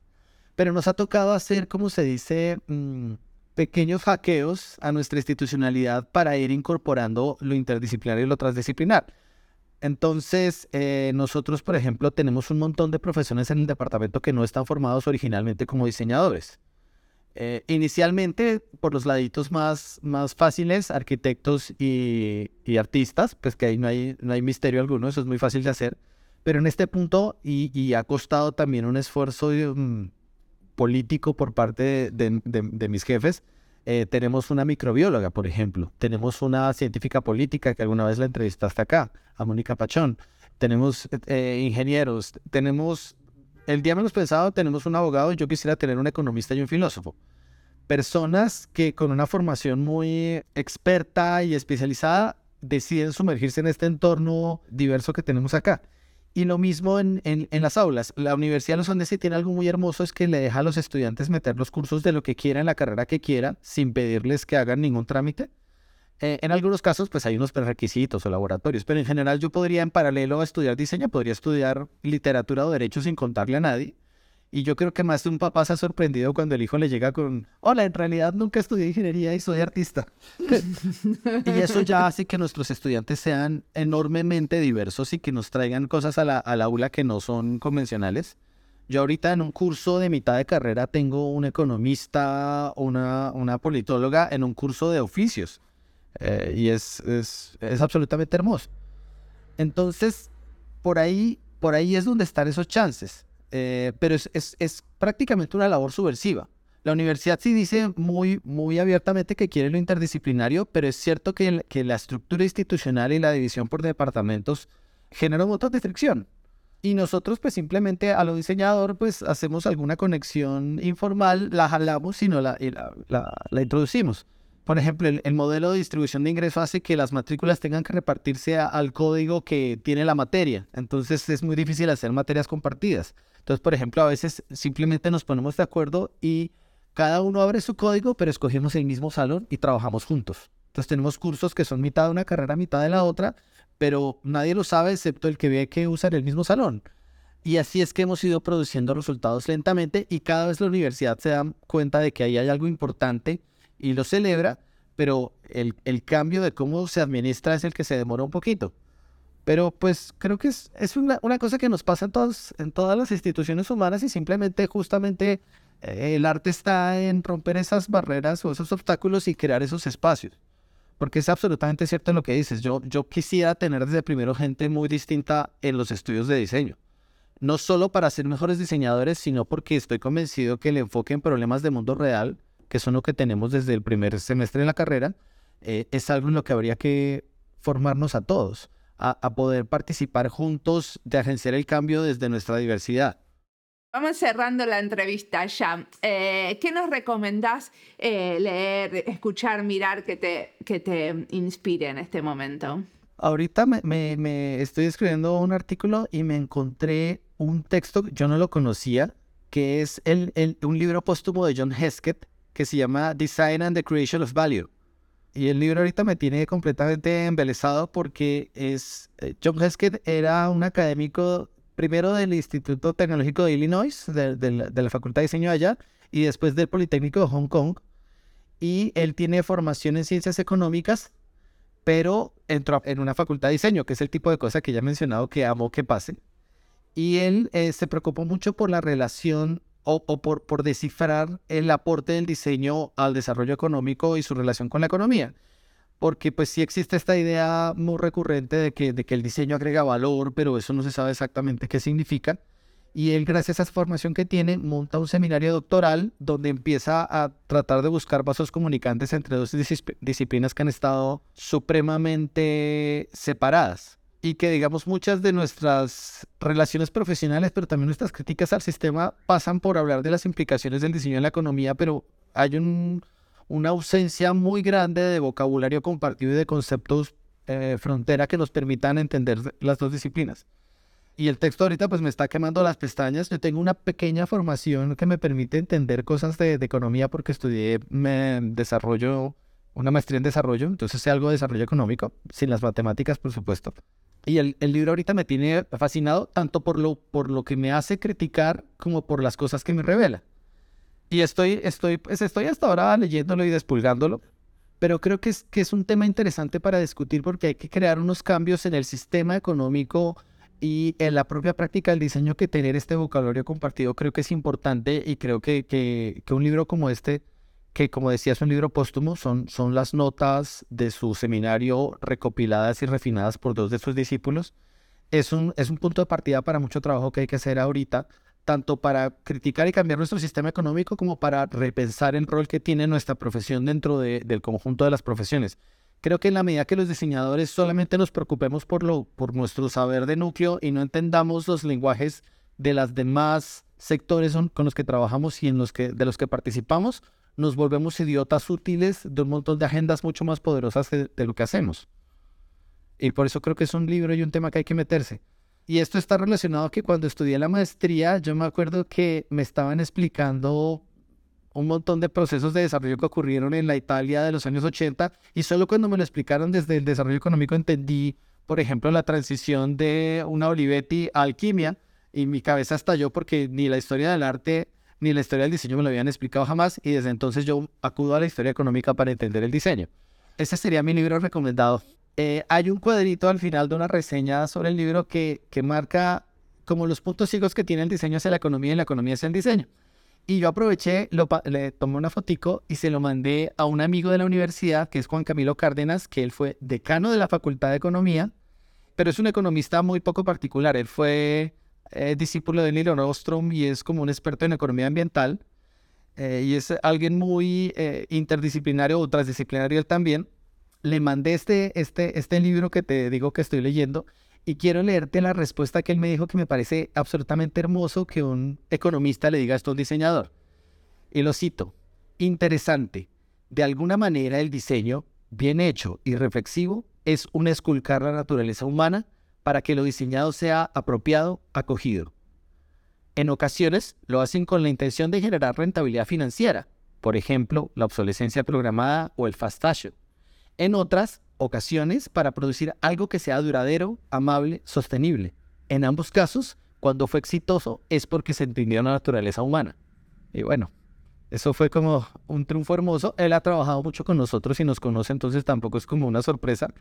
Pero nos ha tocado hacer, como se dice, mm, pequeños hackeos a nuestra institucionalidad para ir incorporando lo interdisciplinario y lo transdisciplinar. Entonces, eh, nosotros, por ejemplo, tenemos un montón de profesiones en el departamento que no están formados originalmente como diseñadores. Eh, inicialmente, por los laditos más, más fáciles, arquitectos y, artistas, pues que ahí no hay, no hay misterio alguno, eso es muy fácil de hacer. Pero en este punto, y, ha costado también un esfuerzo mm, político por parte de mis jefes, eh, tenemos una microbióloga, por ejemplo. Tenemos una científica política que alguna vez la entrevistaste acá, a Mónica Pachón. Tenemos eh, ingenieros. Tenemos, el día menos pensado, tenemos un abogado. Yo quisiera tener un economista y un filósofo. Personas que con una formación muy experta y especializada deciden sumergirse en este entorno diverso que tenemos acá. Y lo mismo en, las aulas. La Universidad de los Andes tiene algo muy hermoso, es que le deja a los estudiantes meter los cursos de lo que quieran, la carrera que quieran, sin pedirles que hagan ningún trámite. Eh, en algunos casos, pues hay unos prerequisitos o laboratorios, pero en general yo podría, en paralelo a estudiar diseño, podría estudiar literatura o derecho sin contarle a nadie y yo creo que más de un papá se ha sorprendido cuando el hijo le llega con, hola, en realidad nunca estudié ingeniería y soy artista. y eso ya hace que nuestros estudiantes sean enormemente diversos y que nos traigan cosas a la, al aula que no son convencionales. Yo ahorita en un curso de mitad de carrera tengo un economista, una, una politóloga en un curso de oficios. Eh, y es, es, es absolutamente hermoso. Entonces, por ahí, por ahí es donde están esos chances eh, pero es, es, es, prácticamente una labor subversiva. La universidad sí dice muy, muy abiertamente que quiere lo interdisciplinario, pero es cierto que, que la estructura institucional y la división por departamentos genera un de fricción. Y nosotros pues simplemente a lo diseñador pues hacemos alguna conexión informal, la jalamos y, no la, la, la, introducimos. Por ejemplo, el, modelo de distribución de ingresos hace que las matrículas tengan que repartirse al código que tiene la materia. Entonces es muy difícil hacer materias compartidas. Entonces, por ejemplo, a veces simplemente nos ponemos de acuerdo y cada uno abre su código, pero escogemos el mismo salón y trabajamos juntos. Entonces tenemos cursos que son mitad de una carrera, mitad de la otra, pero nadie lo sabe excepto el que ve que usan el mismo salón. Y así es que hemos ido produciendo resultados lentamente y cada vez la universidad se da cuenta de que ahí hay algo importante y lo celebra, pero el, el cambio de cómo se administra es el que se demora un poquito. Pero pues creo que es, es una, una, cosa que nos pasa en, todos, en todas las instituciones humanas y simplemente justamente eh, el arte está en romper esas barreras o esos obstáculos y crear esos espacios porque es absolutamente cierto lo que dices. Yo, yo quisiera tener desde primero gente muy distinta en los estudios de diseño. No solo para ser mejores diseñadores, sino porque estoy convencido que el enfoque en problemas de mundo real, que son lo que tenemos desde el primer semestre de la carrera, eh, es algo en lo que habría que formarnos a todos, a, a poder participar juntos de agenciar el cambio desde nuestra diversidad. Vamos cerrando la entrevista ya. Eh, ¿Qué nos recomendás eh, leer, escuchar, mirar que te, que te inspire en este momento? Ahorita me, me, estoy escribiendo un artículo y me encontré un texto, yo no lo conocía, que es el, el, un libro póstumo de John Heskett que se llama Design and the Creation of Value. Y el libro ahorita me tiene completamente embelesado porque es eh, John Heskett era un académico primero del Instituto Tecnológico de Illinois, de, la, Facultad de Diseño allá, y después del Politécnico de Hong Kong. Y él tiene formación en ciencias económicas, pero entró en una facultad de diseño, que es el tipo de cosa que ya he mencionado que amo que pase. Y él eh, se preocupó mucho por la relación o, o, por, por descifrar el aporte del diseño al desarrollo económico y su relación con la economía porque pues sí existe esta idea muy recurrente de que, de que el diseño agrega valor, pero eso no se sabe exactamente qué significa. Y él, gracias a esa formación que tiene, monta un seminario doctoral donde empieza a tratar de buscar vasos comunicantes entre dos disciplinas que han estado supremamente separadas. Y que, digamos, muchas de nuestras relaciones profesionales, pero también nuestras críticas al sistema, pasan por hablar de las implicaciones del diseño en la economía, pero hay un, una ausencia muy grande de vocabulario compartido y de conceptos eh, frontera que nos permitan entender las dos disciplinas. Y el texto ahorita pues me está quemando las pestañas. Yo tengo una pequeña formación que me permite entender cosas de, economía porque estudié me, desarrollo, una maestría en desarrollo, entonces sé algo de desarrollo económico, sin las matemáticas por supuesto. Y el, el, libro ahorita me tiene fascinado tanto por lo, por lo que me hace criticar como por las cosas que me revela. Y estoy, estoy, pues estoy hasta ahora leyéndolo y despulgándolo, pero creo que es, que es un tema interesante para discutir porque hay que crear unos cambios en el sistema económico y en la propia práctica del diseño que tener este vocabulario compartido creo que es importante y creo que, que, que un libro como este, que como decía es un libro póstumo, son, son las notas de su seminario recopiladas y refinadas por dos de sus discípulos, es un, es un punto de partida para mucho trabajo que hay que hacer ahorita tanto para criticar y cambiar nuestro sistema económico como para repensar el rol que tiene nuestra profesión dentro del conjunto de las profesiones. Creo que en la medida que los diseñadores solamente nos preocupemos por, lo, por nuestro saber de núcleo y no entendamos los lenguajes de las demás sectores con los que trabajamos y en los que, de los que participamos, nos volvemos idiotas útiles de un montón de agendas mucho más poderosas de lo que hacemos. Y por eso creo que es un libro y un tema que hay que meterse. Y esto está relacionado a que cuando estudié la maestría, yo me acuerdo que me estaban explicando un montón de procesos de desarrollo que ocurrieron en la Italia de los años 80 y solo cuando me lo explicaron desde el desarrollo económico entendí, por ejemplo, la transición de una Olivetti a alquimia y mi cabeza estalló porque ni la historia del arte ni la historia del diseño me lo habían explicado jamás y desde entonces yo acudo a la historia económica para entender el diseño. Ese sería mi libro recomendado. Eh, hay un cuadrito al final de una reseña sobre el libro que, que marca como los puntos ciegos que tiene el diseño hacia la economía y la economía hacia el diseño. Y yo aproveché, lo, le tomé una fotico y se lo mandé a un amigo de la universidad, que es Juan Camilo Cárdenas, que él fue decano de la Facultad de Economía, pero es un economista muy poco particular. Él fue eh, discípulo de Neil Ostrom y es como un experto en economía ambiental. Eh, y es alguien muy eh, interdisciplinario o transdisciplinario también. Le mandé este, este, este libro que te digo que estoy leyendo y quiero leerte la respuesta que él me dijo que me parece absolutamente hermoso que un economista le diga esto a un diseñador. Y lo cito, interesante, de alguna manera el diseño, bien hecho y reflexivo, es un esculcar la naturaleza humana para que lo diseñado sea apropiado, acogido. En ocasiones lo hacen con la intención de generar rentabilidad financiera, por ejemplo, la obsolescencia programada o el fast fashion. En otras, ocasiones para producir algo que sea duradero, amable, sostenible. En ambos casos, cuando fue exitoso es porque se entendió la naturaleza humana. Y bueno, eso fue como un triunfo hermoso. Él ha trabajado mucho con nosotros y nos conoce, entonces tampoco es como una sorpresa.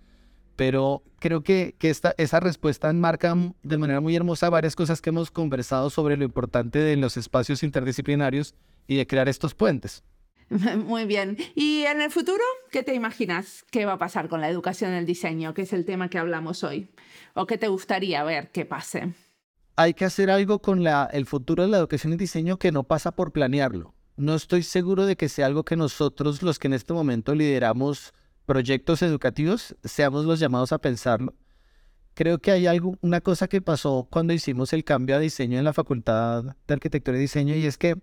Pero creo que, que esta, esa respuesta enmarca de manera muy hermosa varias cosas que hemos conversado sobre lo importante de los espacios interdisciplinarios y de crear estos puentes. Muy bien. ¿Y en el futuro qué te imaginas que va a pasar con la educación del diseño, que es el tema que hablamos hoy? ¿O qué te gustaría ver que pase? Hay que hacer algo con la, el futuro de la educación y diseño que no pasa por planearlo. No estoy seguro de que sea algo que nosotros, los que en este momento lideramos proyectos educativos, seamos los llamados a pensarlo. Creo que hay algo, una cosa que pasó cuando hicimos el cambio a diseño en la Facultad de Arquitectura y Diseño y es que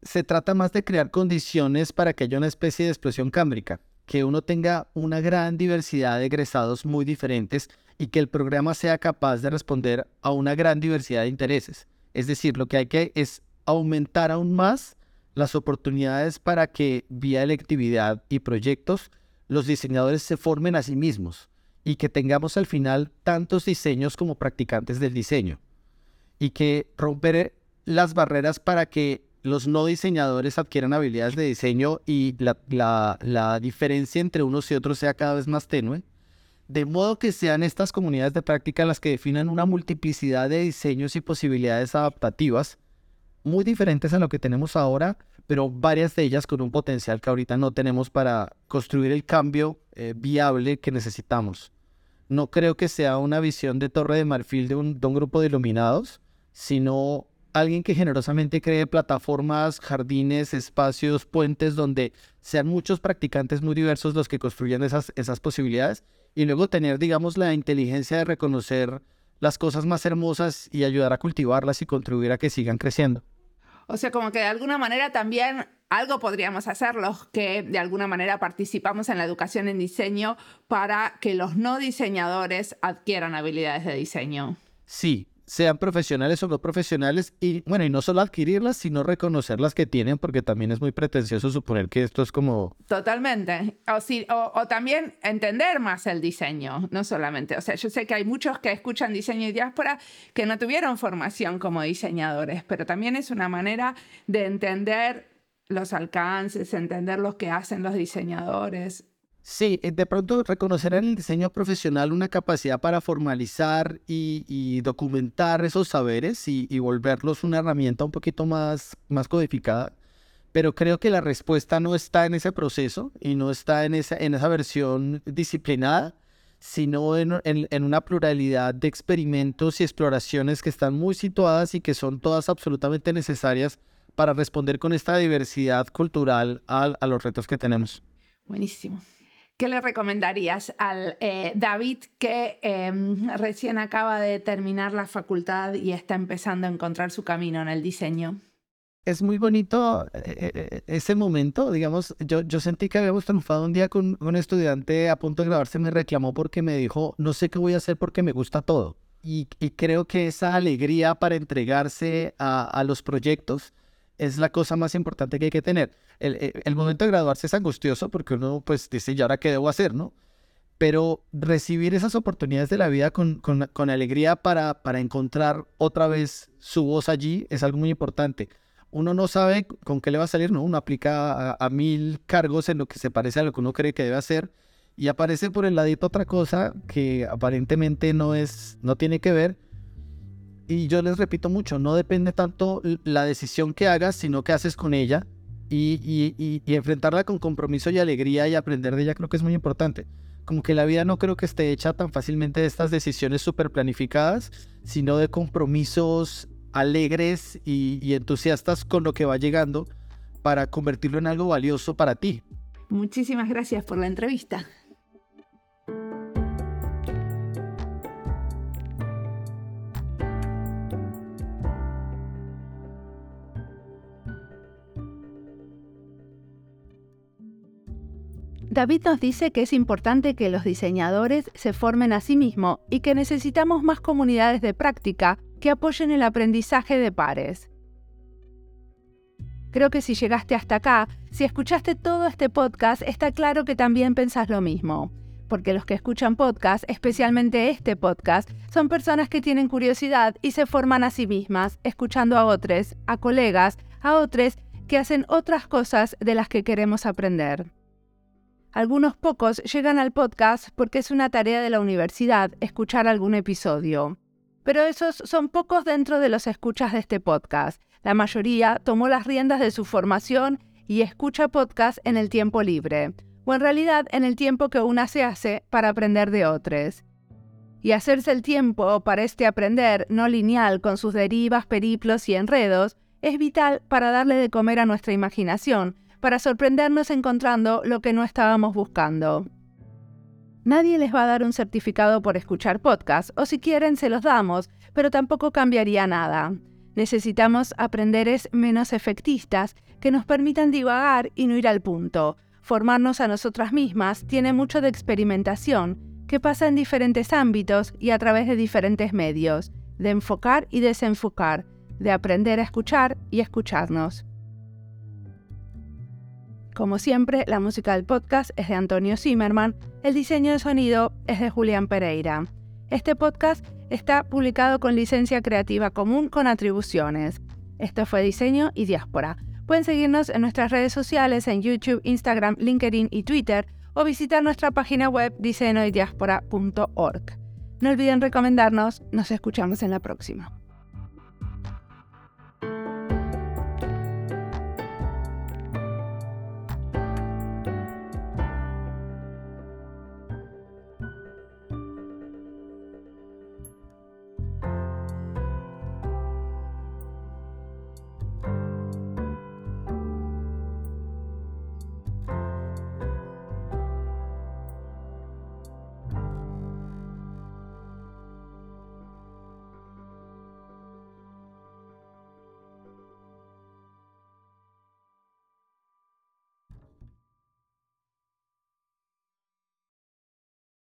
se trata más de crear condiciones para que haya una especie de explosión cámbrica, que uno tenga una gran diversidad de egresados muy diferentes y que el programa sea capaz de responder a una gran diversidad de intereses. Es decir, lo que hay que es aumentar aún más las oportunidades para que vía electividad y proyectos los diseñadores se formen a sí mismos y que tengamos al final tantos diseños como practicantes del diseño y que romper las barreras para que los no diseñadores adquieran habilidades de diseño y la, diferencia entre unos y otros sea cada vez más tenue, de modo que sean estas comunidades de práctica las que definan una multiplicidad de diseños y posibilidades adaptativas muy diferentes a lo que tenemos ahora, pero varias de ellas con un potencial que ahorita no tenemos para construir el cambio eh, viable que necesitamos. No creo que sea una visión de torre de marfil de un, grupo de iluminados, sino alguien que generosamente cree plataformas, jardines, espacios, puentes donde sean muchos practicantes muy diversos los que construyan esas, esas posibilidades y luego tener, digamos, la inteligencia de reconocer las cosas más hermosas y ayudar a cultivarlas y contribuir a que sigan creciendo. O sea, como que de alguna manera también algo podríamos hacer los que de alguna manera participamos en la educación en diseño para que los no diseñadores adquieran habilidades de diseño. Sí, sean profesionales o no profesionales y bueno, y no solo adquirirlas, sino reconocer las que tienen, porque también es muy pretencioso suponer que esto es como... Totalmente. O, sí, o, también entender más el diseño, no solamente. O sea, yo sé que hay muchos que escuchan diseño y diáspora que no tuvieron formación como diseñadores, pero también es una manera de entender los alcances, entender lo que hacen los diseñadores. Sí, eh, de pronto reconocer en el diseño profesional una capacidad para formalizar y, documentar esos saberes y, volverlos una herramienta un poquito más, más codificada. Pero creo que la respuesta no está en ese proceso y no está en esa, en esa versión disciplinada, sino en, en una pluralidad de experimentos y exploraciones que están muy situadas y que son todas absolutamente necesarias para responder con esta diversidad cultural a, a los retos que tenemos. Buenísimo. ¿Qué le recomendarías al eh, David que em, recién acaba de terminar la facultad y está empezando a encontrar su camino en el diseño? Es muy bonito eh, eh, ese momento, digamos, yo, sentí que habíamos triunfado un día con un estudiante a punto de graduarse, me reclamó porque me dijo, no sé qué voy a hacer porque me gusta todo. Y, creo que esa alegría para entregarse a los proyectos, es la cosa más importante que hay que tener. El, el, momento de graduarse es angustioso porque uno pues dice, ¿y ahora qué debo hacer? ¿no? Pero recibir esas oportunidades de la vida con, con, con alegría para, para encontrar otra vez su voz allí es algo muy importante. Uno no sabe con qué le va a salir, ¿no? Uno aplica a, a mil cargos en lo que se parece a lo que uno cree que debe hacer y aparece por el ladito otra cosa que aparentemente no es, no tiene que ver y yo les repito mucho, no depende tanto la decisión que hagas, sino qué haces con ella y, y, y, enfrentarla con compromiso y alegría y aprender de ella creo que es muy importante. como que la vida no creo que esté hecha tan fácilmente de estas decisiones súper planificadas, sino de compromisos alegres y, y entusiastas con lo que va llegando para convertirlo en algo valioso para ti. Muchísimas gracias por la entrevista. David nos dice que es importante que los diseñadores se formen a sí mismos y que necesitamos más comunidades de práctica que apoyen el aprendizaje de pares. Creo que si llegaste hasta acá, si escuchaste todo este podcast, está claro que también pensás lo mismo. Porque los que escuchan podcast, especialmente este podcast, son personas que tienen curiosidad y se forman a sí mismas, escuchando a otros, a colegas, a otros que hacen otras cosas de las que queremos aprender. Algunos pocos llegan al podcast porque es una tarea de la universidad escuchar algún episodio. Pero esos son pocos dentro de los escuchas de este podcast. La mayoría tomó las riendas de su formación y escucha podcast en el tiempo libre, o en realidad en el tiempo que una se hace para aprender de otros. Y hacerse el tiempo para este aprender no lineal con sus derivas, periplos y enredos es vital para darle de comer a nuestra imaginación, para sorprendernos encontrando lo que no estábamos buscando. Nadie les va a dar un certificado por escuchar podcast, o si quieren se los damos, pero tampoco cambiaría nada. Necesitamos aprenderes menos efectistas que nos permitan divagar y no ir al punto. Formarnos a nosotras mismas tiene mucho de experimentación, que pasa en diferentes ámbitos y a través de diferentes medios, de enfocar y desenfocar, de aprender a escuchar y escucharnos. Como siempre, la música del podcast es de Antonio Zimmerman, el diseño de sonido es de Julián Pereira. Este podcast está publicado con licencia creativa común con atribuciones. Esto fue Diseño y Diáspora. Pueden seguirnos en nuestras redes sociales en YouTube, Instagram, LinkedIn y Twitter o visitar nuestra página web diseñoydiaspora.org. No olviden recomendarnos, nos escuchamos en la próxima.